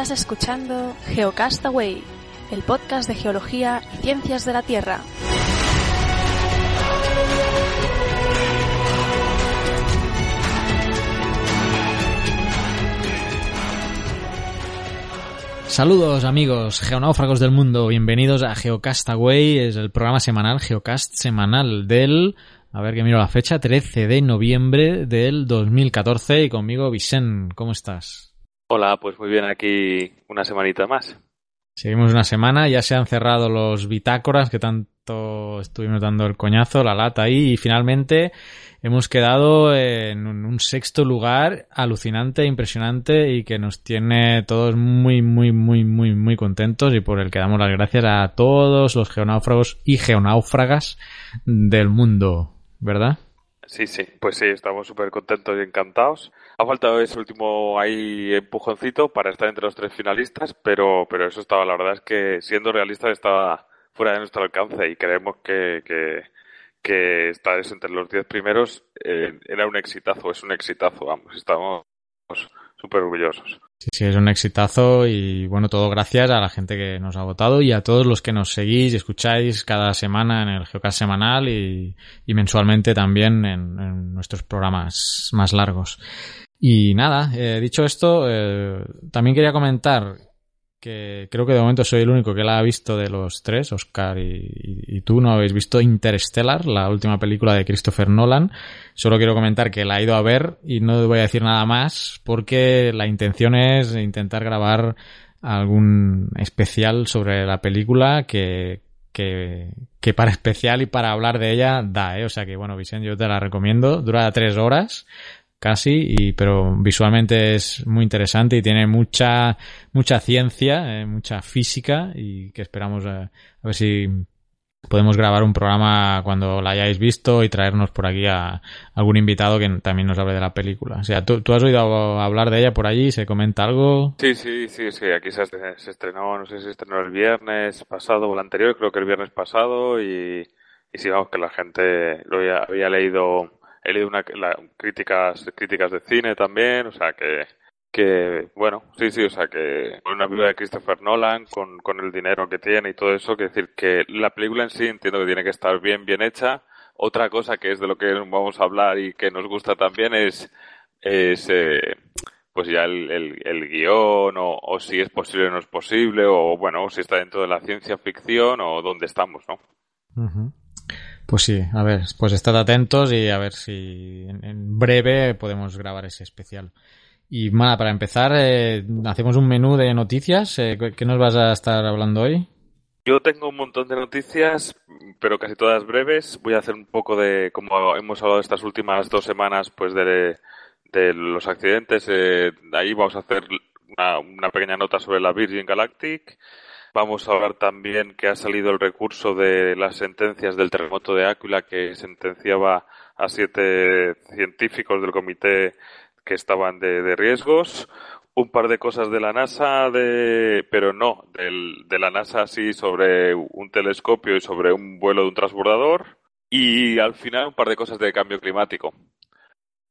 Estás escuchando Geocastaway, el podcast de geología y ciencias de la Tierra. Saludos amigos geonáufragos del mundo, bienvenidos a Geocastaway, es el programa semanal, Geocast semanal del, a ver que miro la fecha, 13 de noviembre del 2014 y conmigo Vicente, ¿cómo estás? Hola, pues muy bien, aquí una semanita más. Seguimos una semana, ya se han cerrado los bitácoras que tanto estuvimos dando el coñazo, la lata ahí y finalmente hemos quedado en un sexto lugar alucinante, impresionante y que nos tiene todos muy, muy, muy, muy, muy contentos y por el que damos las gracias a todos los geonáufragos y geonáufragas del mundo, ¿verdad? Sí, sí, pues sí, estamos súper contentos y encantados. Ha faltado ese último ahí empujoncito para estar entre los tres finalistas, pero, pero eso estaba, la verdad es que siendo realistas estaba fuera de nuestro alcance y creemos que, que que estar entre los diez primeros eh, era un exitazo, es un exitazo, vamos, estamos súper orgullosos. Sí, sí, es un exitazo y bueno, todo gracias a la gente que nos ha votado y a todos los que nos seguís y escucháis cada semana en el Geocast semanal y, mensualmente también en, nuestros programas más largos. Y nada, eh, dicho esto, eh, también quería comentar que creo que de momento soy el único que la ha visto de los tres, Oscar y, tú no habéis visto Interstellar, la última película de Christopher Nolan. Solo quiero comentar que la he ido a ver y no voy a decir nada más porque la intención es intentar grabar algún especial sobre la película que, que, que para especial y para hablar de ella da, ¿eh? O sea que bueno, Vicente, yo te la recomiendo. Dura tres horas casi, y, pero visualmente es muy interesante y tiene mucha, mucha ciencia, eh, mucha física y que esperamos a, a, ver si podemos grabar un programa cuando la hayáis visto y traernos por aquí a algún invitado que también nos hable de la película. O sea, ¿tú, tú has oído hablar de ella por allí? ¿Se comenta algo? Sí, sí, sí, sí. Aquí se, se estrenó, no sé si se estrenó el viernes pasado o el anterior, creo que el viernes pasado y, y sí, vamos, que la gente lo había, había leído he leído una, críticas críticas de cine también, o sea que que bueno, sí, sí, o sea que una película de Christopher Nolan con, con el dinero que tiene y todo eso, que decir que la película en sí entiendo que tiene que estar bien, bien hecha. Otra cosa que es de lo que vamos a hablar y que nos gusta también es, es eh, pues ya el, el, el guion o, o, si es posible o no es posible o bueno, si está dentro de la ciencia ficción o dónde estamos, ¿no? Pues sí, a ver, pues estad atentos y a ver si en, breve podemos grabar ese especial. Y nada, para empezar, eh, hacemos un menú de noticias. Eh, ¿Qué nos vas a estar hablando hoy? Yo tengo un montón de noticias, pero casi todas breves. Voy a hacer un poco de, como hemos hablado estas últimas dos semanas, pues de, de los accidentes. Eh, ahí vamos a hacer una, una pequeña nota sobre la Virgin Galactic. Vamos a hablar también que ha salido el recurso de las sentencias del terremoto de Áquila que sentenciaba a siete científicos del comité que estaban de, riesgos. Un par de cosas de la NASA, de, pero no, del, de la NASA sí sobre un telescopio y sobre un vuelo de un transbordador. Y al final un par de cosas de cambio climático.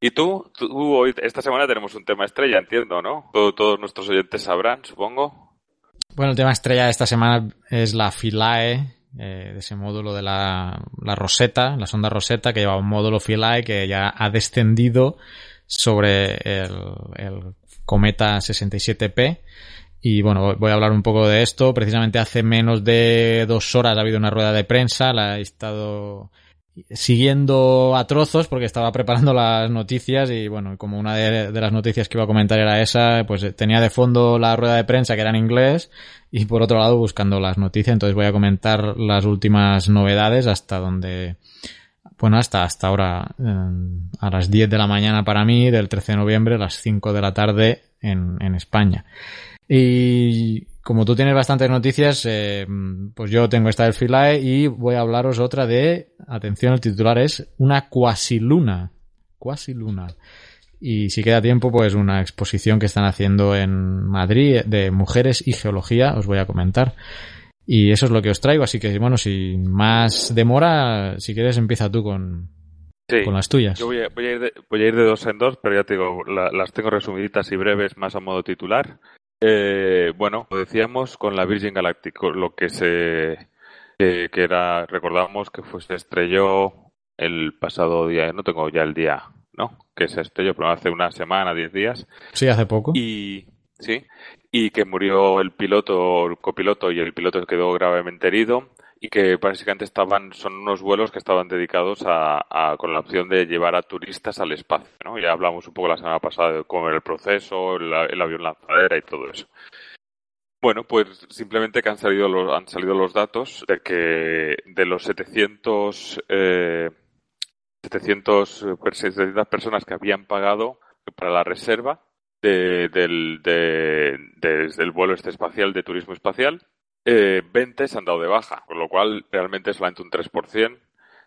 Y tú, tú hoy, esta semana tenemos un tema estrella, entiendo, ¿no? todos nuestros oyentes sabrán, supongo. Bueno, el tema estrella de esta semana es la Philae, eh, de ese módulo de la, la, Rosetta, la sonda Rosetta, que lleva un módulo Philae que ya ha descendido sobre el, el cometa 67P. Y bueno, voy a hablar un poco de esto. Precisamente hace menos de dos horas ha habido una rueda de prensa, la he estado siguiendo a trozos porque estaba preparando las noticias y bueno, como una de, las noticias que iba a comentar era esa, pues tenía de fondo la rueda de prensa que era en inglés y por otro lado buscando las noticias, entonces voy a comentar las últimas novedades hasta donde, bueno, hasta, hasta ahora, eh, a las 10 de la mañana para mí, del 13 de noviembre, a las 5 de la tarde en, en España. Y como tú tienes bastantes noticias, eh, pues yo tengo esta del Philae y voy a hablaros otra de, atención, el titular es una cuasiluna. Cuasiluna. Y si queda tiempo, pues una exposición que están haciendo en Madrid de mujeres y geología, os voy a comentar. Y eso es lo que os traigo, así que bueno, sin más demora, si quieres empieza tú con, con las tuyas. Yo voy a, ir de, dos en dos, pero ya te digo, las tengo resumiditas y breves más a modo titular. Eh, bueno, lo decíamos con la Virgin Galactic, lo que se que, era, recordamos que fue, se estrelló el pasado día, no tengo ya el día, ¿no? Que se estrelló, pero hace una semana, diez días. Sí, hace poco. Y, sí, y que murió el piloto, el copiloto y el piloto quedó gravemente herido y que básicamente estaban, son unos vuelos que estaban dedicados a, con la opción de llevar a turistas al espacio, ¿no? Ya hablamos un poco la semana pasada de cómo era el proceso, el, avión lanzadera y todo eso. Bueno, pues simplemente que han salido los, han salido los datos de que de los 700, eh, 700, 700 personas que habían pagado para la reserva de, del, de, del vuelo este espacial de turismo espacial, eh, 20 se han dado de baja, con lo cual realmente solamente un 3%.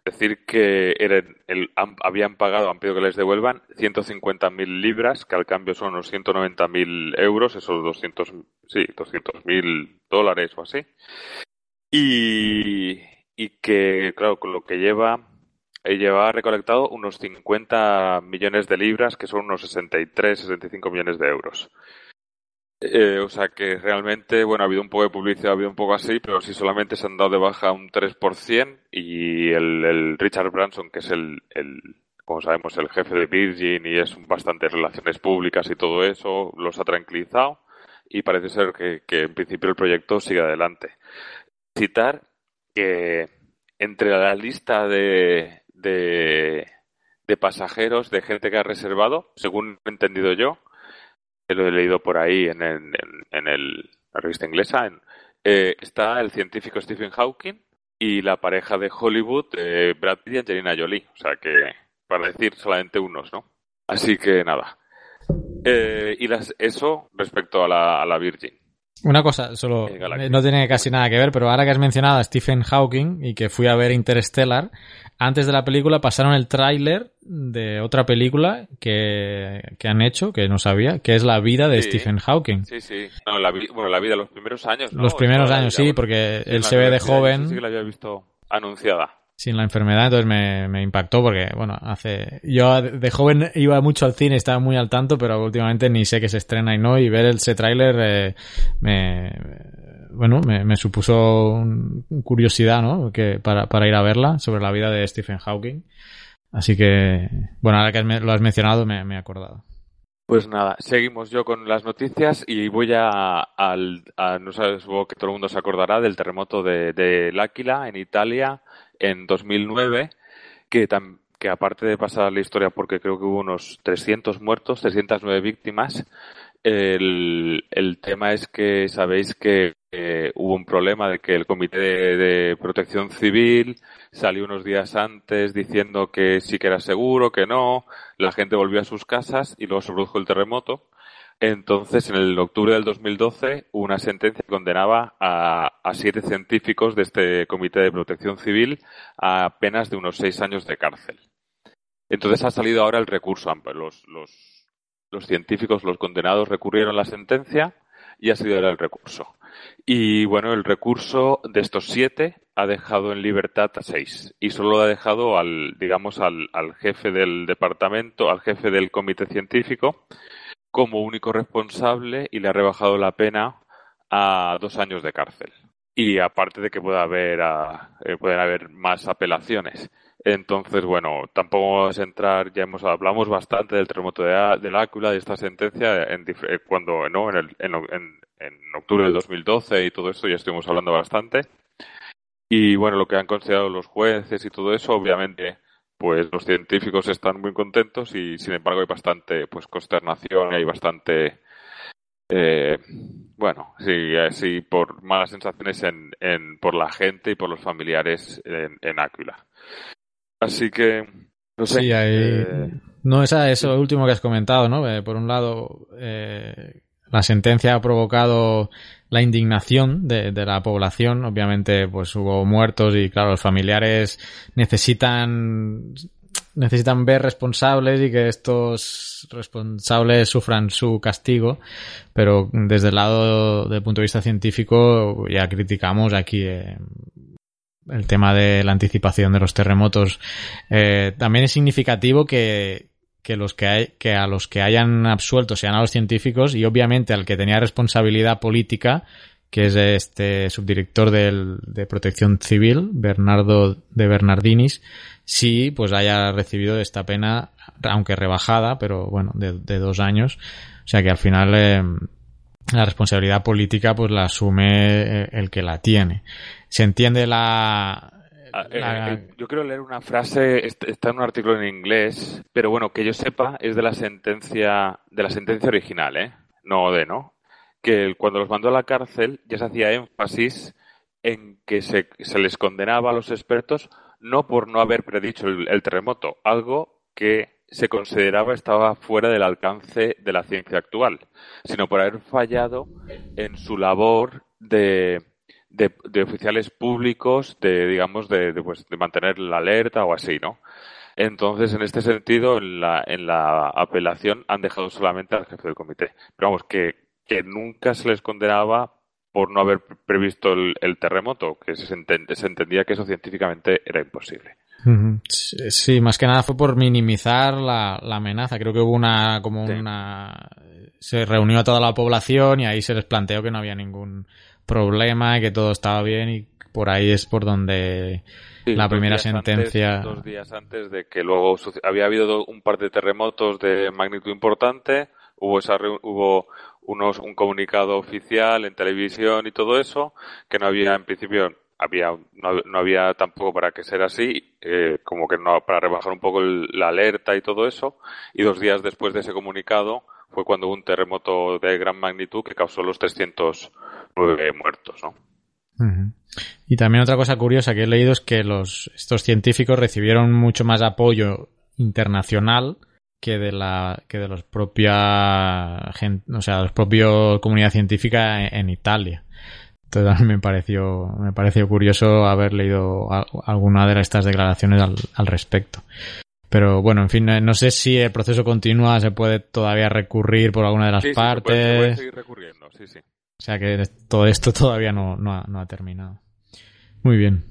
Es decir, que eran, el, habían pagado, han pedido que les devuelvan 150.000 libras, que al cambio son unos 190.000 euros, esos 200, sí, 200.000 dólares o así. Y, y que, claro, con lo que lleva, eh, lleva recolectado unos 50 millones de libras, que son unos 63, 65 millones de euros. Eh, o sea que realmente, bueno, ha habido un poco de publicidad, ha habido un poco así, pero si solamente se han dado de baja un 3% y el, Richard Branson, que es el, el, como sabemos, el jefe de Virgin y es bastante relaciones públicas y todo eso, los ha tranquilizado y parece ser que, que en principio el proyecto sigue adelante. Citar que entre la lista de, de, de pasajeros, de gente que ha reservado, según he entendido yo, lo he leído por ahí en, en, el, la revista inglesa, eh, está el científico Stephen Hawking y la pareja de Hollywood, eh, Brad Pitt y Angelina Jolie. O sea que, para decir solamente unos, ¿no? Así que nada. Eh, y las, eso respecto a la, a la Virgin. Una cosa, solo no tiene casi nada que ver, pero ahora que has mencionado a Stephen Hawking y que fui a ver Interstellar, antes de la película pasaron el tráiler de otra película que, han hecho, que no sabía, que es la vida de Stephen Hawking. Sí, sí. la, bueno, la vida, los primeros años. Los primeros años, sí, porque él se ve de joven. Sí, que la había visto anunciada sin la enfermedad, entonces me, impactó porque, bueno, hace... Yo de joven iba mucho al cine, estaba muy al tanto, pero últimamente ni sé que se estrena y no, y ver ese tráiler eh, me... Bueno, me, supuso curiosidad, ¿no? Que para, para ir a verla sobre la vida de Stephen Hawking. Así que, bueno, ahora que lo has mencionado me, he acordado. Pues nada, seguimos yo con las noticias y voy a, al, no sabes, que todo el mundo se acordará del terremoto de, de en Italia en 2009, que, que aparte de pasar la historia porque creo que hubo unos 300 muertos, 309 víctimas, el, tema es que sabéis que hubo un problema de que el Comité de, Protección Civil salió unos días antes diciendo que sí que era seguro, que no, la gente volvió a sus casas y luego se produjo el terremoto. Entonces, en el octubre del 2012, una sentencia condenaba a, a, siete científicos de este Comité de Protección Civil a penas de unos seis años de cárcel. Entonces ha salido ahora el recurso. Los, los, los científicos, los condenados, recurrieron la sentencia y ha sido ahora el recurso. Y bueno, el recurso de estos siete ha dejado en libertad a seis y solo ha dejado al, digamos, al, al jefe del departamento, al jefe del comité científico como único responsable y le ha rebajado la pena a dos años de cárcel. Y aparte de que pueda haber, eh, pueden haber más apelaciones. Entonces, bueno, tampoco vamos a entrar, ya hemos hablamos bastante del terremoto de, del Áquila, de esta sentencia, en, eh, cuando, ¿no? En, el, en, en, octubre del 2012 y todo esto ya estuvimos hablando bastante. Y bueno, lo que han considerado los jueces y todo eso, obviamente, pues los científicos están muy contentos y sin embargo hay bastante, pues, consternación y hay bastante, eh, bueno, sí, sí, por malas sensaciones en, en, por la gente y por los familiares en, en Áquila. Así que, no sé. Sí, eh, No, esa, eso último que has comentado, ¿no? Eh, por un lado, eh, la sentencia ha provocado la indignación de, la población. Obviamente, pues hubo muertos y, claro, los familiares necesitan necesitan ver responsables y que estos responsables sufran su castigo, pero desde el lado del punto de vista científico ya criticamos aquí eh, el tema de la anticipación de los terremotos. Eh, también es significativo que, que los que hay, que a los que hayan absuelto sean a los científicos y obviamente al que tenía responsabilidad política, que es este subdirector del, de Protección Civil, Bernardo de Bernardinis, sí, pues haya recibido esta pena, aunque rebajada, pero bueno, de, de dos años. O sea que al final eh, la responsabilidad política pues la asume eh, el que la tiene. Se entiende la, Ah, eh, eh, yo quiero leer una frase, está en un artículo en inglés, pero bueno, que yo sepa es de la sentencia, de la sentencia original, ¿eh? No de, ¿no? Que cuando los mandó a la cárcel ya se hacía énfasis en que se, les condenaba a los expertos no por no haber predicho el, terremoto, algo que se consideraba estaba fuera del alcance de la ciencia actual, sino por haber fallado en su labor de de, oficiales públicos, de, digamos, de, pues, de mantener la alerta o así, ¿no? Entonces, en este sentido, en la, en la apelación han dejado solamente al jefe del comité. Pero vamos, que, que nunca se les condenaba por no haber previsto el, terremoto, que se, se, entendía que eso científicamente era imposible. Sí, más que nada fue por minimizar la, la amenaza. Creo que hubo una, como una, se reunió a toda la población y ahí se les planteó que no había ningún problema, que todo estaba bien y por ahí es por donde la primera sentencia. dos días antes de que luego había habido un par de terremotos de magnitud importante, hubo esa hubo unos un comunicado oficial en televisión y todo eso que no había en principio había no, había tampoco para que ser así eh, como que no para rebajar un poco la alerta y todo eso y dos días después de ese comunicado fue cuando hubo un terremoto de gran magnitud que causó los 309 muertos, ¿no? Y también otra cosa curiosa que he leído es que los, estos científicos recibieron mucho más apoyo internacional que de la que de los propia gente, o sea, los propios comunidad científica en, Italia. Entonces me pareció me pareció curioso haber leído alguna de estas declaraciones al respecto. Pero bueno, en fin, no sé si el proceso continúa, se puede todavía recurrir por alguna de las partes. Sí, se puede, seguir recurriendo, sí, sí. O sea que todo esto todavía no, no, ha, terminado. Muy bien.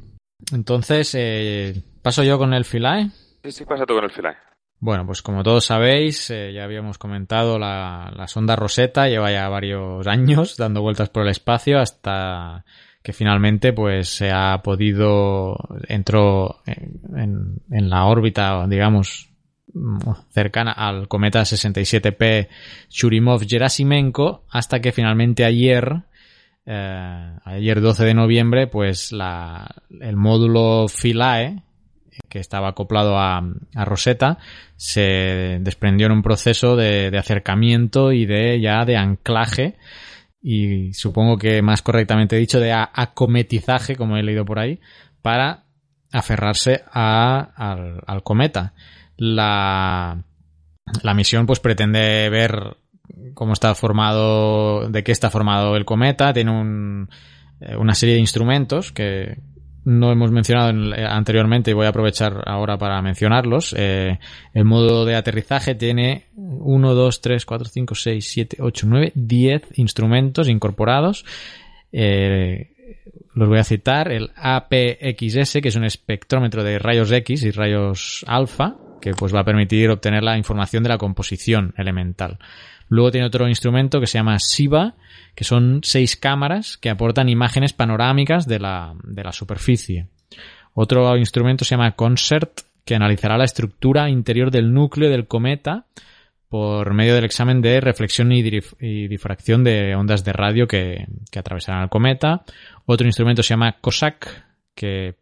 Entonces, eh, ¿paso yo con el Philae? Sí, sí, pasa tú con el Philae. Bueno, pues como todos sabéis, eh, ya habíamos comentado, la, la sonda Rosetta lleva ya varios años dando vueltas por el espacio hasta que finalmente pues se ha podido entró en, en la órbita digamos cercana al cometa 67P Churimov-Gerasimenko hasta que finalmente ayer eh, ayer 12 de noviembre pues la, el módulo Philae que estaba acoplado a, a, Rosetta se desprendió en un proceso de, de acercamiento y de ya de anclaje y supongo que más correctamente dicho de acometizaje, como he leído por ahí, para aferrarse a, al, cometa. La, la misión pues pretende ver cómo está formado, de qué está formado el cometa, tiene un, eh, una serie de instrumentos que, no hemos mencionado eh, anteriormente y voy a aprovechar ahora para mencionarlos. Eh, el modo de aterrizaje tiene 1, 2, 3, 4, 5, 6, 7, 8, 9, 10 instrumentos incorporados. Eh, los voy a citar. El APXS, que es un espectrómetro de rayos X y rayos alfa, que pues va a permitir obtener la información de la composición elemental. Luego tiene otro instrumento que se llama SIVA, que son seis cámaras que aportan imágenes panorámicas de la, de la superficie. Otro instrumento se llama CONCERT, que analizará la estructura interior del núcleo del cometa por medio del examen de reflexión y, difracción de ondas de radio que, que atravesarán el cometa. Otro instrumento se llama COSAC, que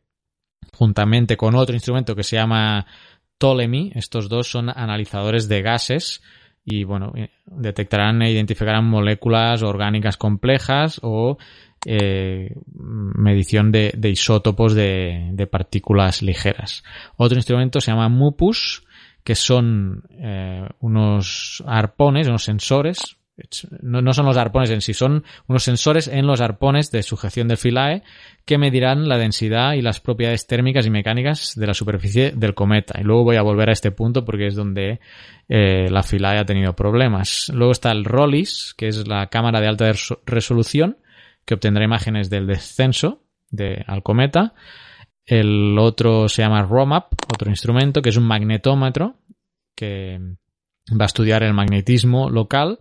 juntamente con otro instrumento que se llama Ptolemy, estos dos son analizadores de gases y bueno, eh, detectarán e identificarán moléculas orgánicas complejas o eh, medición de, isótopos de, partículas ligeras. Otro instrumento se llama MUPUS, que son eh, unos arpones, unos sensores no, son los arpones en sí, son unos sensores en los arpones de sujeción del filae que medirán la densidad y las propiedades térmicas y mecánicas de la superficie del cometa. Y luego voy a volver a este punto porque es donde eh, la filae ha tenido problemas. Luego está el ROLIS, que es la cámara de alta resolución, que obtendrá imágenes del descenso de, al cometa. El otro se llama ROMAP, otro instrumento, que es un magnetómetro que va a estudiar el magnetismo local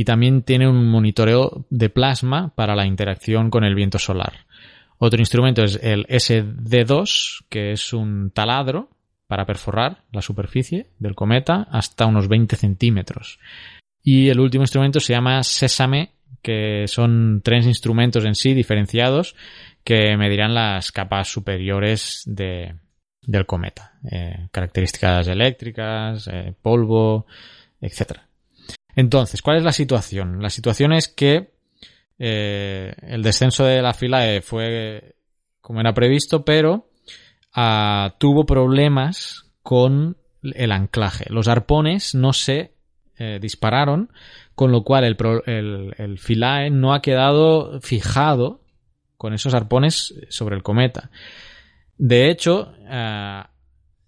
y también tiene un monitoreo de plasma para la interacción con el viento solar. Otro instrumento es el SD2, que es un taladro para perforar la superficie del cometa hasta unos 20 centímetros. Y el último instrumento se llama Sesame, que son tres instrumentos en sí diferenciados que medirán las capas superiores de, del cometa. Eh, características eléctricas, eh, polvo, etc. Entonces, ¿cuál es la situación? La situación es que eh, el descenso de la fila fue como era previsto, pero ah, tuvo problemas con el anclaje. Los arpones no se dispararon, con lo cual el, el, filae no ha quedado fijado con esos arpones sobre el cometa. De hecho, eh,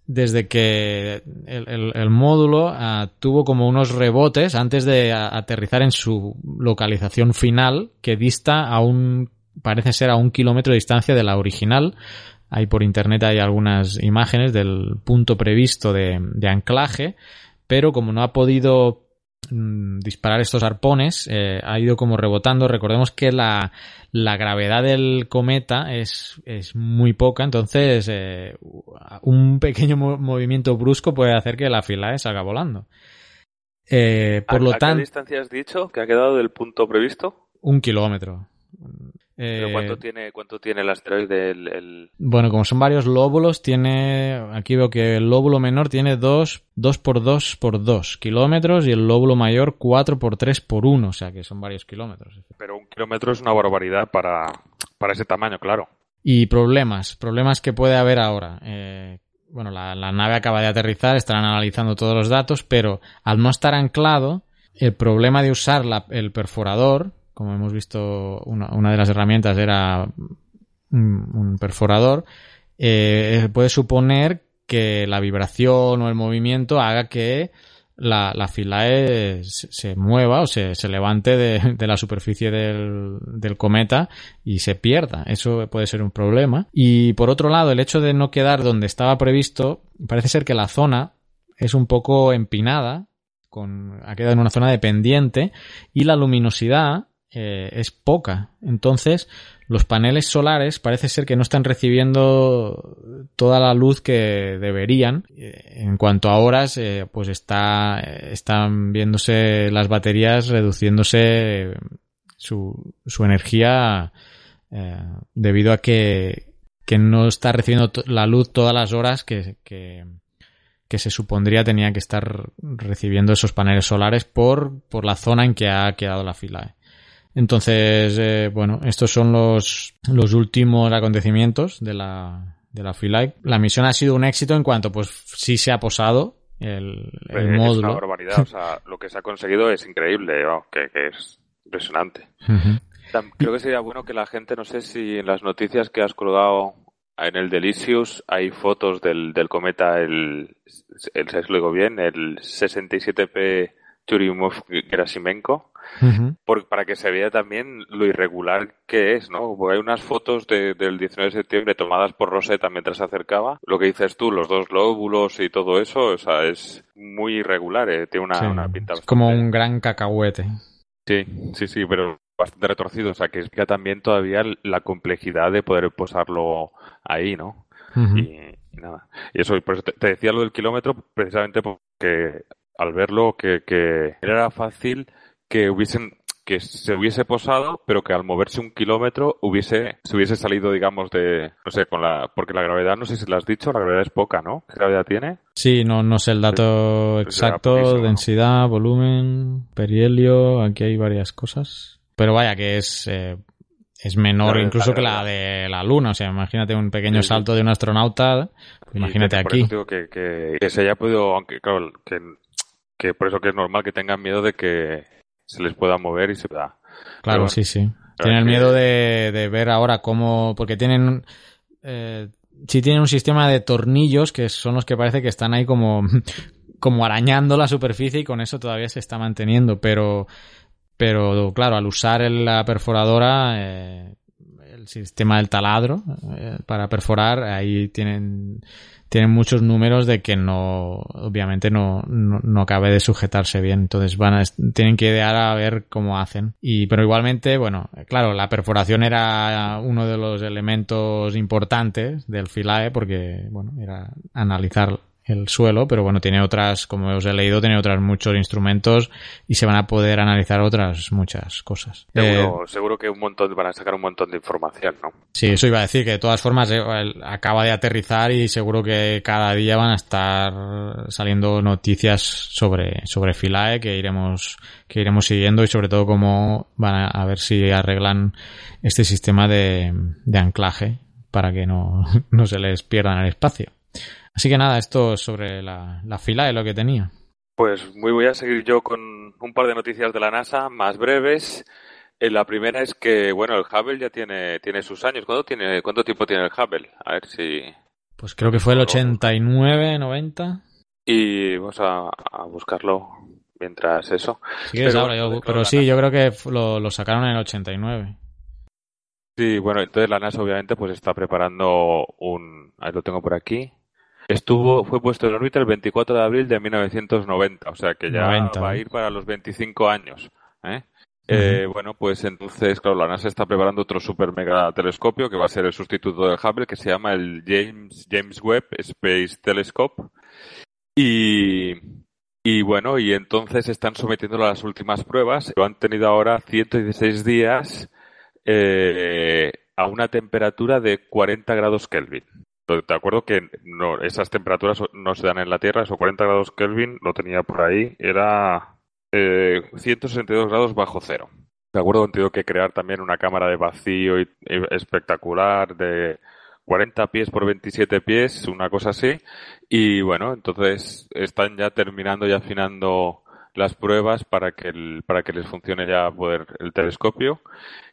desde que el, módulo eh, tuvo como unos rebotes antes de aterrizar en su localización final, que dista a un, parece ser a un kilómetro de distancia de la original. Ahí por internet hay algunas imágenes del punto previsto de anclaje, pero como no ha podido Mm, disparar estos arpones eh, ha ido como rebotando. Recordemos que la, gravedad del cometa es, es muy poca, entonces eh, un pequeño movimiento brusco puede hacer que la fila salga volando. Eh, por lo tanto, ¿Qué distancia has dicho que ha quedado del punto previsto? Un kilómetro. ¿Pero cuánto, tiene, ¿Cuánto tiene el asteroide? El, Bueno, como son varios lóbulos, tiene. Aquí veo que el lóbulo menor tiene 2, 2 por 2 por 2 kilómetros y el lóbulo mayor 4 por 3 por 1, o sea que son varios kilómetros. Pero un kilómetro es una barbaridad para, para ese tamaño, claro. Y problemas, problemas que puede haber ahora. Eh, bueno, la, la nave acaba de aterrizar, estarán analizando todos los datos, pero al no estar anclado, el problema de usar la, el perforador como hemos visto, una, de las herramientas era un, perforador, eh, puede suponer que la vibración o el movimiento haga que la, la filae se, mueva o se, levante de, la superficie del, cometa y se pierda. Eso puede ser un problema. Y por otro lado, el hecho de no quedar donde estaba previsto, parece ser que la zona es un poco empinada, ha quedado en una zona de pendiente y la luminosidad eh, es poca. Entonces, los paneles solares parece ser que no están recibiendo toda la luz que deberían. Eh, en cuanto a horas, eh, pues está, están viéndose las baterías reduciéndose su, su energía debido a que, que, no está recibiendo la luz todas las horas que, que, que se supondría tenía que estar recibiendo esos paneles solares por, por la zona en que ha quedado la fila. Entonces, eh, bueno, estos son los, los últimos acontecimientos de la, de la Freelike. La misión ha sido un éxito en cuanto, pues, sí se ha posado el, el módulo. Es una barbaridad, o sea, lo que se ha conseguido es increíble, que, que, es impresionante. Creo que sería bueno que la gente, no sé si en las noticias que has colgado en el Delicious hay fotos del, del cometa, el, el, se lo digo bien, el 67P Churyumov-Gerasimenko, para que se vea también lo irregular que es, ¿no? Porque hay unas fotos del 19 de septiembre tomadas por Rosetta mientras se acercaba. Lo que dices tú, los dos lóbulos y todo eso, o sea, es muy irregular, ¿eh? tiene una, pinta. como un gran cacahuete. Sí, sí, sí, pero bastante retorcido, o sea, que explica también todavía la complejidad de poder posarlo ahí, ¿no? y, nada. Y eso, por eso te, decía lo del kilómetro, precisamente porque al verlo que, que era fácil que hubiesen que se hubiese posado, pero que al moverse un kilómetro hubiese, se hubiese salido, digamos, de, no sé, con la, porque la gravedad, no sé si lo has dicho, la gravedad es poca, ¿no? ¿Qué gravedad tiene? Sí, no, no sé el dato exacto, densidad, volumen, perihelio, aquí hay varias cosas. Pero vaya que es, eh, es menor incluso que la de la Luna, o sea, imagínate un pequeño salto de un astronauta, imagínate aquí. que, que, que, se haya podido, aunque claro, que, que por eso que es normal que tengan miedo de que se les pueda mover y se da. Claro, sí, sí. Tienen miedo de, de, ver ahora cómo, porque tienen, eh, sí tienen un sistema de tornillos que son los que parece que están ahí como, como arañando la superficie y con eso todavía se está manteniendo, pero, pero claro, al usar la perforadora, eh, el sistema del taladro eh, para perforar, ahí tienen, tienen muchos números de que no, obviamente no, no, no acabe de sujetarse bien. Entonces van a, tienen que idear a ver cómo hacen. Y, pero igualmente, bueno, claro, la perforación era uno de los elementos importantes del filae porque, bueno, era analizar el suelo, pero bueno, tiene otras, como os he leído, tiene otras muchos instrumentos y se van a poder analizar otras muchas cosas. Seguro, eh, seguro que un montón, van a sacar un montón de información, ¿no? Sí, eso iba a decir, que de todas formas eh, acaba de aterrizar y seguro que cada día van a estar saliendo noticias sobre, sobre Filae que iremos, que iremos siguiendo y sobre todo cómo van a, a ver si arreglan este sistema de, de anclaje para que no, no se les pierda en el espacio. Así que nada, esto sobre la, la fila de lo que tenía. Pues muy voy a seguir yo con un par de noticias de la NASA, más breves. Eh, la primera es que, bueno, el Hubble ya tiene, tiene sus años. ¿Cuánto, tiene, ¿Cuánto tiempo tiene el Hubble? A ver si... Pues creo que fue el 89, 90. Y vamos a, a buscarlo mientras eso. Sí, pero, ahora, yo, pero sí, yo creo que lo, lo sacaron en el 89. Sí, bueno, entonces la NASA obviamente pues está preparando un... Ahí lo tengo por aquí. Estuvo, fue puesto en órbita el 24 de abril de 1990, o sea que ya 90, va a ir para los 25 años. ¿eh? Uh -huh. eh, bueno, pues entonces, claro, la NASA está preparando otro super mega telescopio que va a ser el sustituto del Hubble, que se llama el James, James Webb Space Telescope. Y, y bueno, y entonces están sometiéndolo a las últimas pruebas. Lo han tenido ahora 116 días eh, a una temperatura de 40 grados Kelvin. Te acuerdo que no, esas temperaturas no se dan en la Tierra, esos 40 grados Kelvin, lo tenía por ahí, era eh, 162 grados bajo cero. De acuerdo, han tenido que crear también una cámara de vacío espectacular de 40 pies por 27 pies, una cosa así. Y bueno, entonces están ya terminando y afinando las pruebas para que el, para que les funcione ya poder el telescopio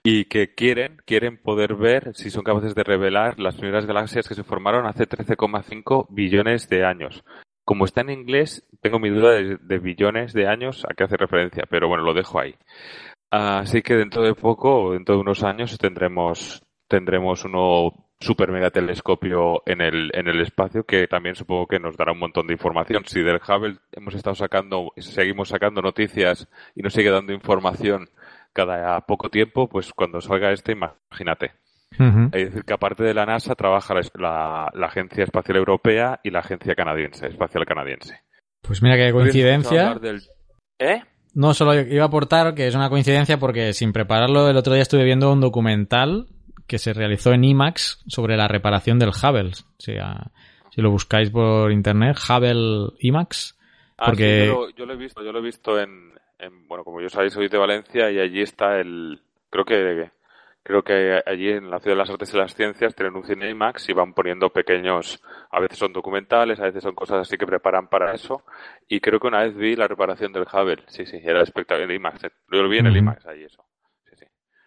y que quieren quieren poder ver si son capaces de revelar las primeras galaxias que se formaron hace 13,5 billones de años. Como está en inglés, tengo mi duda de, de, billones de años a qué hace referencia, pero bueno, lo dejo ahí. Así que dentro de poco, dentro de unos años, tendremos tendremos uno super mega telescopio en el, en el espacio que también supongo que nos dará un montón de información. Si del Hubble hemos estado sacando, seguimos sacando noticias y nos sigue dando información cada poco tiempo, pues cuando salga este, imagínate. Uh -huh. Es decir, que aparte de la NASA trabaja la, la, la, Agencia Espacial Europea y la Agencia Canadiense, Espacial Canadiense. Pues mira qué coincidencia. Del... ¿Eh? No, solo iba a aportar que es una coincidencia porque sin prepararlo el otro día estuve viendo un documental que se realizó en IMAX sobre la reparación del Hubble. O sea, si lo buscáis por internet, Hubble IMAX. Porque... Ah, sí, yo, lo, yo, lo, he visto, yo lo he visto en, en, bueno, como yo sabéis, soy de Valencia y allí está el, creo que, creo que allí en la Ciudad de las Artes y las Ciencias tienen un cine IMAX y van poniendo pequeños, a veces son documentales, a veces son cosas así que preparan para eso. Y creo que una vez vi la reparación del Hubble, sí, sí, era espectacular, el IMAX, yo lo vi en el IMAX allí eso.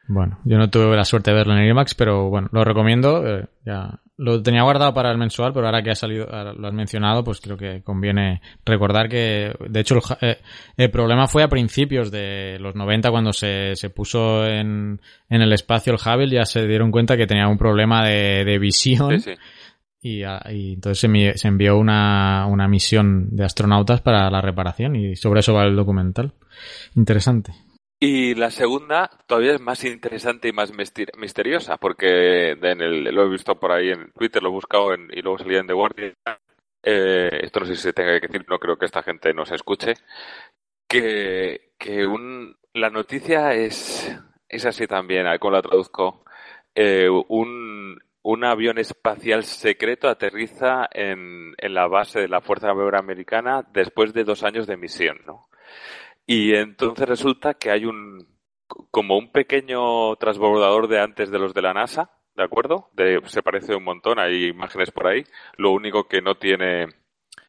Bueno, yo no tuve la suerte de verlo en el IMAX, pero bueno, lo recomiendo. Eh, ya lo tenía guardado para el mensual, pero ahora que ha salido, lo has mencionado, pues creo que conviene recordar que, de hecho, el, eh, el problema fue a principios de los 90 cuando se, se puso en, en, el espacio el Hubble, ya se dieron cuenta que tenía un problema de, de visión. Sí, sí. Y, y, entonces se, se envió una, una misión de astronautas para la reparación y sobre eso va el documental. Interesante. Y la segunda todavía es más interesante y más misteriosa, porque en el, lo he visto por ahí en Twitter, lo he buscado en, y luego salía en The Guardian. Eh, esto no sé si se tenga que decir, no creo que esta gente nos escuche. Que, que un, la noticia es, es así también, como la traduzco. Eh, un, un avión espacial secreto aterriza en, en la base de la Fuerza Aérea Americana después de dos años de misión, ¿no? Y entonces resulta que hay un como un pequeño transbordador de antes de los de la NASA, ¿de acuerdo? De, se parece un montón, hay imágenes por ahí. Lo único que no tiene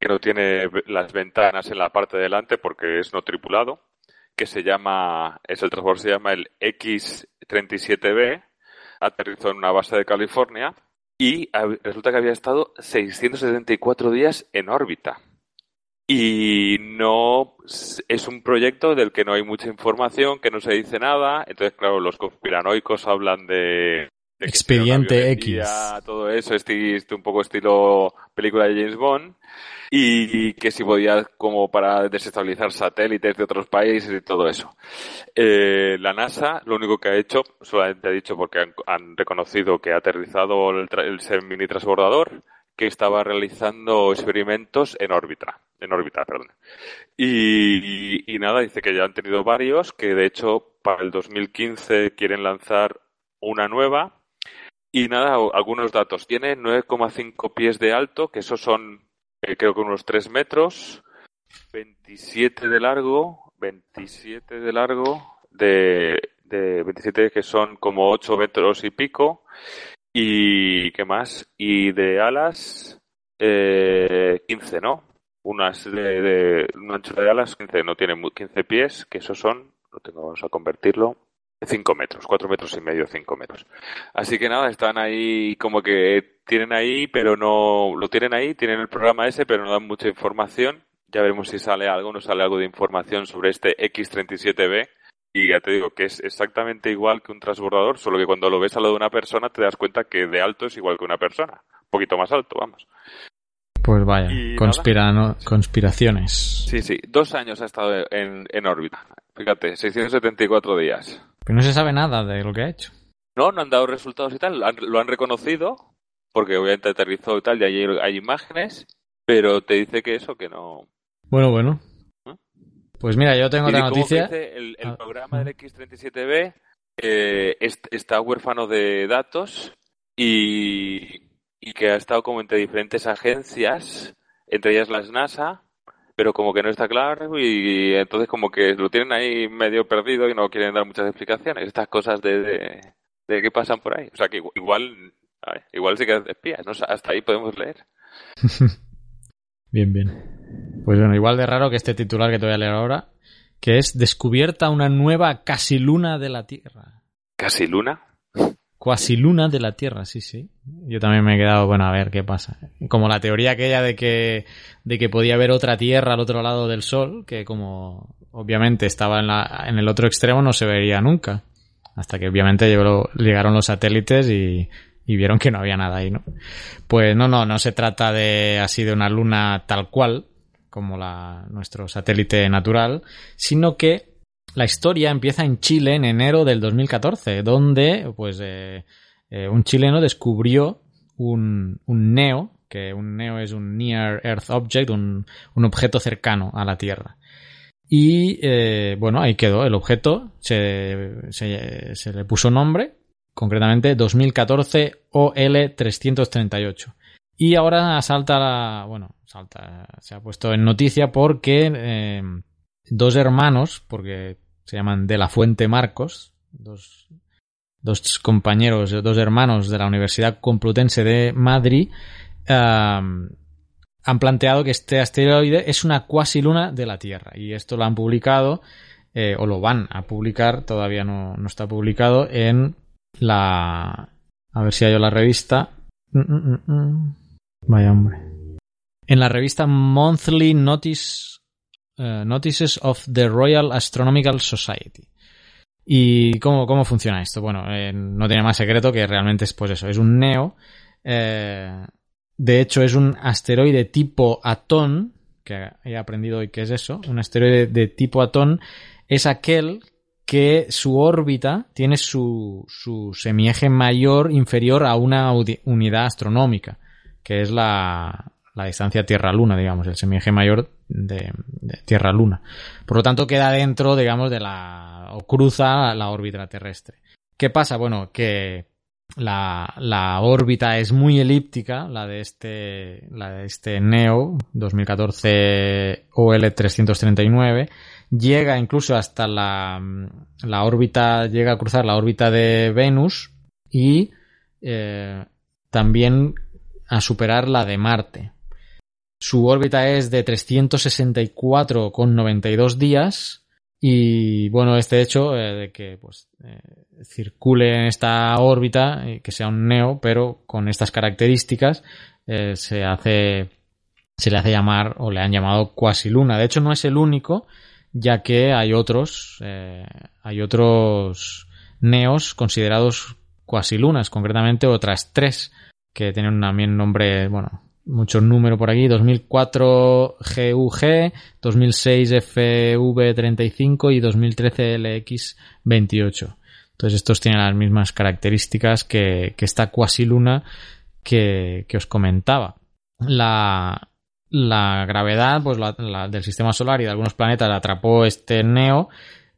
que no tiene las ventanas en la parte de delante porque es no tripulado, que se llama es el transbordador se llama el X-37B, aterrizó en una base de California y resulta que había estado 674 días en órbita. Y no es un proyecto del que no hay mucha información, que no se dice nada. Entonces, claro, los conspiranoicos hablan de, Expediente X. Todo eso, este, este, un poco estilo película de James Bond. Y que si podía, como para desestabilizar satélites de otros países y todo eso. Eh, la NASA lo único que ha hecho, solamente ha dicho porque han, reconocido que ha aterrizado el, el mini transbordador, que estaba realizando experimentos en órbita, en órbita, perdón. Y, nada, dice que ya han tenido varios, que de hecho para el 2015 quieren lanzar una nueva. Y nada, algunos datos. Tiene 9,5 pies de alto, que esos son eh, creo que unos 3 metros, 27 de largo, 27 de largo, de, de 27 que son como 8 metros y pico, y ¿qué más? Y de alas, eh, 15, ¿no? Unas de, de una de alas, 15, no tiene 15 pies, que esos son, lo tengo, vamos a convertirlo, 5 metros, 4 metros y medio, 5 metros. Así que nada, están ahí como que tienen ahí, pero no, lo tienen ahí, tienen el programa ese, pero no dan mucha información. Ya veremos si sale algo, no sale algo de información sobre este X37B, y ya te digo que es exactamente igual que un transbordador, solo que cuando lo ves a lo de una persona te das cuenta que de alto es igual que una persona. Un poquito más alto, vamos. Pues vaya, conspiraciones. Sí, sí, dos años ha estado en, en órbita. Fíjate, 674 días. Pero no se sabe nada de lo que ha hecho. No, no han dado resultados y tal. Lo han reconocido, porque obviamente aterrizó y tal, y hay, hay imágenes, pero te dice que eso, que no. Bueno, bueno. Pues mira, yo tengo otra noticia. el, ah. programa del X37B eh, está huérfano de datos y, que ha estado como entre diferentes agencias, entre ellas las NASA, pero como que no está claro y, entonces como que lo tienen ahí medio perdido y no quieren dar muchas explicaciones. Estas cosas de, de, de qué pasan por ahí. O sea que igual, igual sí que espías, ¿no? hasta ahí podemos leer. bien, bien. Pues bueno, igual de raro que este titular que te voy a leer ahora, que es Descubierta una nueva casi luna de la Tierra. ¿Casi luna? Cuasi luna de la Tierra, sí, sí. Yo también me he quedado, bueno, a ver qué pasa. Como la teoría aquella de que, de que podía haber otra Tierra al otro lado del Sol, que como obviamente estaba en, la, en el otro extremo no se vería nunca. Hasta que obviamente llegaron los satélites y, y vieron que no había nada ahí, ¿no? Pues no, no, no se trata de así de una luna tal cual, como la, nuestro satélite natural, sino que la historia empieza en Chile en enero del 2014, donde pues eh, eh, un chileno descubrió un, un, NEO, que un NEO es un Near Earth Object, un, un objeto cercano a la Tierra. Y eh, bueno, ahí quedó el objeto, se, se, se le puso nombre, concretamente 2014 OL 338. Y ahora salta la. Bueno, salta. Se ha puesto en noticia porque eh, dos hermanos, porque se llaman De la Fuente Marcos, dos, dos compañeros, dos hermanos de la Universidad Complutense de Madrid, han planteado que este asteroide es una cuasi luna de la Tierra. Y esto lo han publicado, eh, o lo van a publicar, todavía no, no está publicado, en la. A ver si hay la revista. Mm, mm, mm, Vaya hombre. En la revista Monthly Notice, eh, Notices of the Royal Astronomical Society. ¿Y cómo, cómo funciona esto? Bueno, eh, no tiene más secreto que realmente es pues eso, es un neo. Eh, de hecho, es un asteroide tipo Atón, que he aprendido hoy que es eso. Un asteroide de tipo Atón es aquel que su órbita tiene su, su semieje mayor inferior a una unidad astronómica que es la, la distancia Tierra-Luna, digamos, el semieje mayor de, Tierra-Luna. Por lo tanto, queda dentro, digamos, de la. o cruza la órbita terrestre. ¿Qué pasa? Bueno, que la, la órbita es muy elíptica, la de este, la de este NEO 2014 OL 339. Llega incluso hasta la, la órbita, llega a cruzar la órbita de Venus y eh, también a superar la de Marte. Su órbita es de 364,92 días y bueno, este hecho eh, de que pues, eh, circule en esta órbita, que sea un neo, pero con estas características, se hace se le hace llamar o le han llamado cuasi luna. De hecho, no es el único, ya que hay otros hay otros neos considerados cuasilunas, concretamente otras tres que tienen también nombre, bueno, muchos números por aquí, 2004 GUG, 2006 FV35 y 2013 LX28. Entonces estos tienen las mismas características que, esta cuasiluna que, que os comentaba. La, la gravedad pues la, del sistema solar y de algunos planetas atrapó este Neo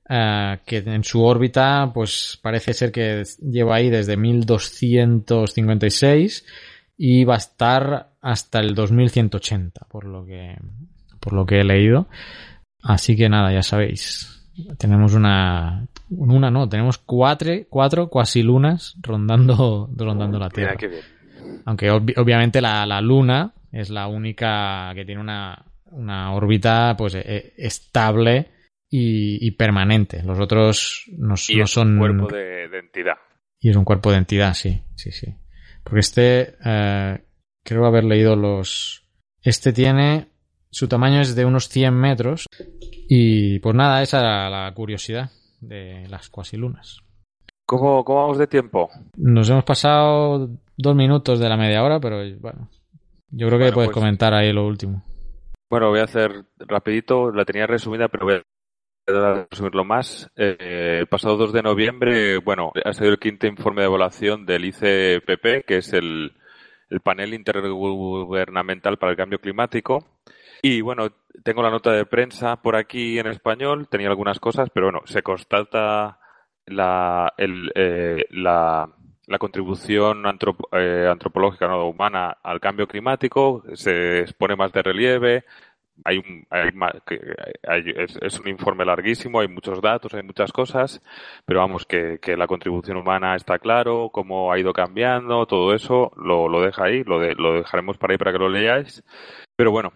eh, que en su órbita pues parece ser que lleva ahí desde 1256 y va a estar hasta el 2180 por lo que por lo que he leído. Así que nada ya sabéis tenemos una una no tenemos cuatro cuatro cuasi lunas rondando rondando la Tierra. aunque obviamente la, la luna es la única que tiene una, una órbita pues e, estable y, permanente. Los otros no, son. un cuerpo de, entidad. Y es un cuerpo de entidad, sí, sí, sí. Porque este, eh, creo haber leído los. Este tiene. Su tamaño es de unos 100 metros. Y pues nada, esa era la curiosidad de las cuasilunas. ¿Cómo, ¿Cómo vamos de tiempo? Nos hemos pasado dos minutos de la media hora, pero bueno. Yo creo que puedes pues comentar ahí lo último. Bueno, voy a hacer rapidito, la tenía resumida, pero voy a resumirlo más. Eh, el pasado 2 de noviembre, bueno, ha salido el quinto informe de evaluación del ICPP, que es el, panel intergubernamental para el cambio climático. Y bueno, tengo la nota de prensa por aquí en español, tenía algunas cosas, pero bueno, se constata la, el, eh, la, la contribución eh, antropológica no humana al cambio climático, se expone más de relieve, hay un, es, un informe larguísimo, hay muchos datos, hay muchas cosas, pero vamos, que, la contribución humana está claro, cómo ha ido cambiando, todo eso lo, lo deja ahí, lo, lo dejaremos para ahí para que lo leáis. Pero bueno,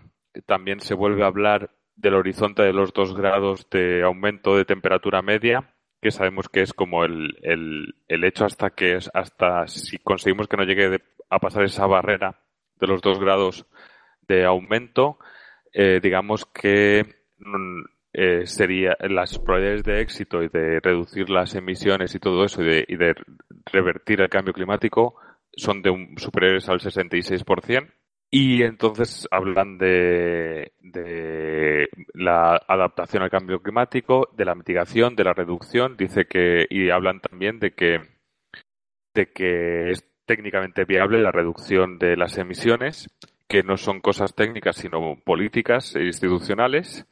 también se vuelve a hablar del horizonte de los dos grados de aumento de temperatura media, que sabemos que es como el, el, el hecho hasta que es, hasta si conseguimos que no llegue a pasar esa barrera de los dos grados de aumento, eh, digamos que mm, eh, sería las probabilidades de éxito y de reducir las emisiones y todo eso y de, y de revertir el cambio climático son de un, superiores al 66%. Y entonces hablan de, de, la adaptación al cambio climático, de la mitigación, de la reducción, dice que, y hablan también de que, de que es técnicamente viable la reducción de las emisiones que no son cosas técnicas, sino políticas e institucionales,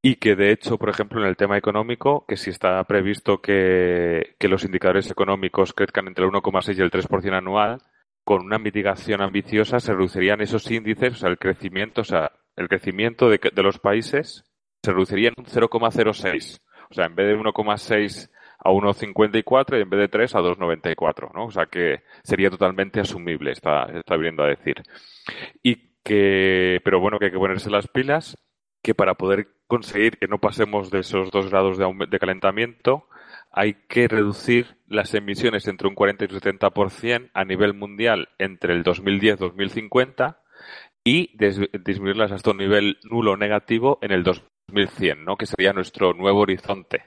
y que de hecho, por ejemplo, en el tema económico, que si está previsto que, los indicadores económicos crezcan entre el 1,6 y el 3% anual, con una mitigación ambiciosa se reducirían esos índices, o sea, el crecimiento, o sea, el crecimiento de, de los países se reduciría en un 0,06. O sea, en vez de 1,6 a 1,54 y en vez de 3 a 2,94, ¿no? O sea que sería totalmente asumible, está, está viendo a decir. Y que, pero bueno, que hay que ponerse las pilas, que para poder conseguir que no pasemos de esos 2 grados de, de calentamiento, hay que reducir las emisiones entre un 40 y un 70% a nivel mundial entre el 2010 y 2050 y disminuirlas hasta un nivel nulo negativo en el 2100, ¿no? que sería nuestro nuevo horizonte.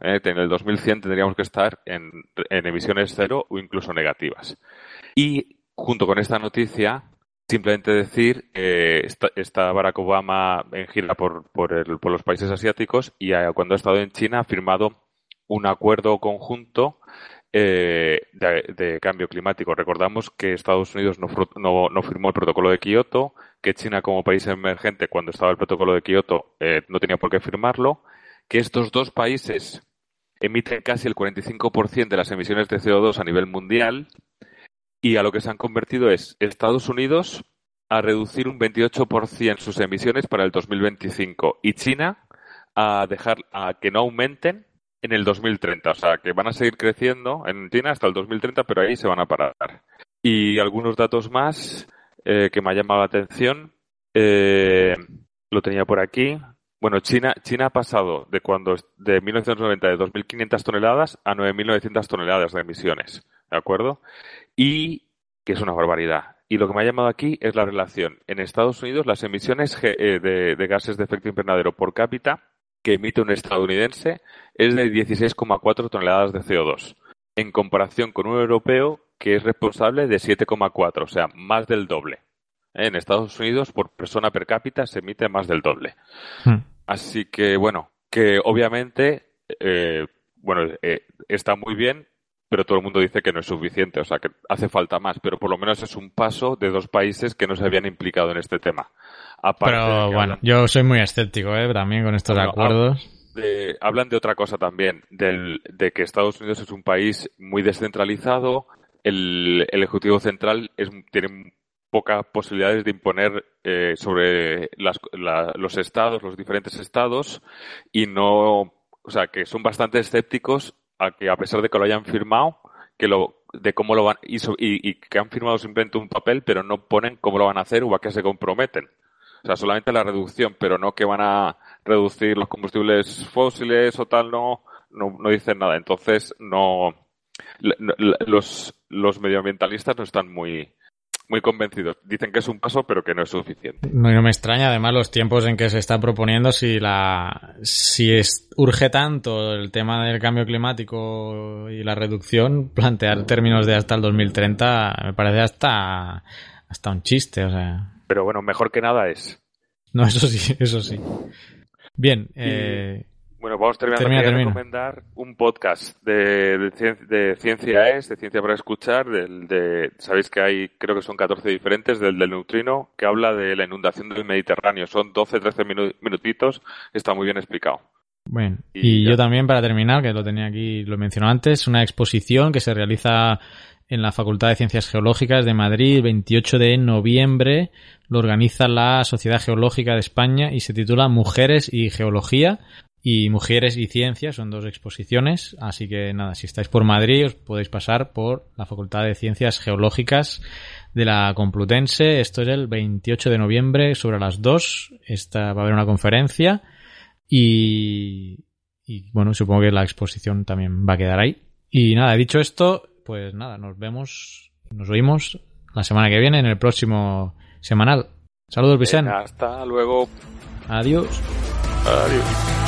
¿eh? en el 2100 tendríamos que estar en, emisiones cero o incluso negativas. Y junto con esta noticia, simplemente decir que está, Barack Obama en gira por, por, los países asiáticos y cuando ha estado en China ha firmado un acuerdo conjunto eh, de, cambio climático. Recordamos que Estados Unidos no, firmó el protocolo de Kioto, que China como país emergente cuando estaba el protocolo de Kioto eh, no tenía por qué firmarlo, que estos dos países emiten casi el 45% de las emisiones de CO2 a nivel mundial y a lo que se han convertido es Estados Unidos a reducir un 28% sus emisiones para el 2025 y China a dejar a que no aumenten en el 2030. O sea, que van a seguir creciendo en China hasta el 2030, pero ahí se van a parar. Y algunos datos más eh, que me ha llamado la atención. Eh, lo tenía por aquí. Bueno, China, China ha pasado de cuando de 1990 de 2.500 toneladas a 9.900 toneladas de emisiones, ¿de acuerdo? Y que es una barbaridad. Y lo que me ha llamado aquí es la relación. En Estados Unidos, las emisiones eh, de, gases de efecto invernadero por cápita que emite un estadounidense es de 16,4 toneladas de CO2. en comparación con un europeo que es responsable de 7,4, o sea, más del doble. En Estados Unidos, por persona per cápita, se emite más del doble. Hmm. Así que, bueno, que obviamente, eh, bueno, eh, está muy bien, pero todo el mundo dice que no es suficiente, o sea, que hace falta más, pero por lo menos es un paso de dos países que no se habían implicado en este tema. pero bueno, yo soy muy escéptico ¿eh? también con estos acuerdos. hablan de otra cosa también, del, de que Estados Unidos es un país muy descentralizado, el, el Ejecutivo Central es, tiene pocas posibilidades de imponer eh, sobre las, los estados, los diferentes estados, y no, o sea, que son bastante escépticos a que a pesar de que lo hayan firmado, que lo de cómo lo van y, y, que han firmado simplemente un papel, pero no ponen cómo lo van a hacer o a qué se comprometen. O sea, solamente la reducción, pero no que van a reducir los combustibles fósiles o tal, no, no, no dicen nada. Entonces, no, los, los medioambientalistas no están muy, muy convencidos. Dicen que es un paso, pero que no es suficiente. No, no me extraña, además, los tiempos en que se está proponiendo, si la, si es, urge tanto el tema del cambio climático y la reducción, plantear términos de hasta el 2030 me parece hasta, hasta un chiste, o sea. Pero bueno, mejor que nada es. No, eso sí, eso sí. Bien, eh, bueno, vamos terminando. Termina, recomendar un podcast de, de, Ciencia Es, de Ciencia para Escuchar. Del, de, Sabéis que hay, creo que son 14 diferentes, del del neutrino, que habla de la inundación del Mediterráneo. Son 12, 13 minutitos. Está muy bien explicado. Bueno, y, yo también, para terminar, que lo tenía aquí, lo mencionó antes, una exposición que se realiza en la Facultad de Ciencias Geológicas de Madrid, 28 de noviembre. Lo organiza la Sociedad Geológica de España y se titula Mujeres y Geología, y Mujeres y Ciencias, son dos exposiciones, así que nada, si estáis por Madrid os podéis pasar por la Facultad de Ciencias Geológicas de la Complutense, esto es el 28 de noviembre sobre las 2, esta va a haber una conferencia y, y bueno, supongo que la exposición también va a quedar ahí. Y nada, dicho esto, pues nada, nos vemos, nos oímos la semana que viene en el próximo semanal. Saludos, Vicente. Hasta luego. Adiós. Adiós.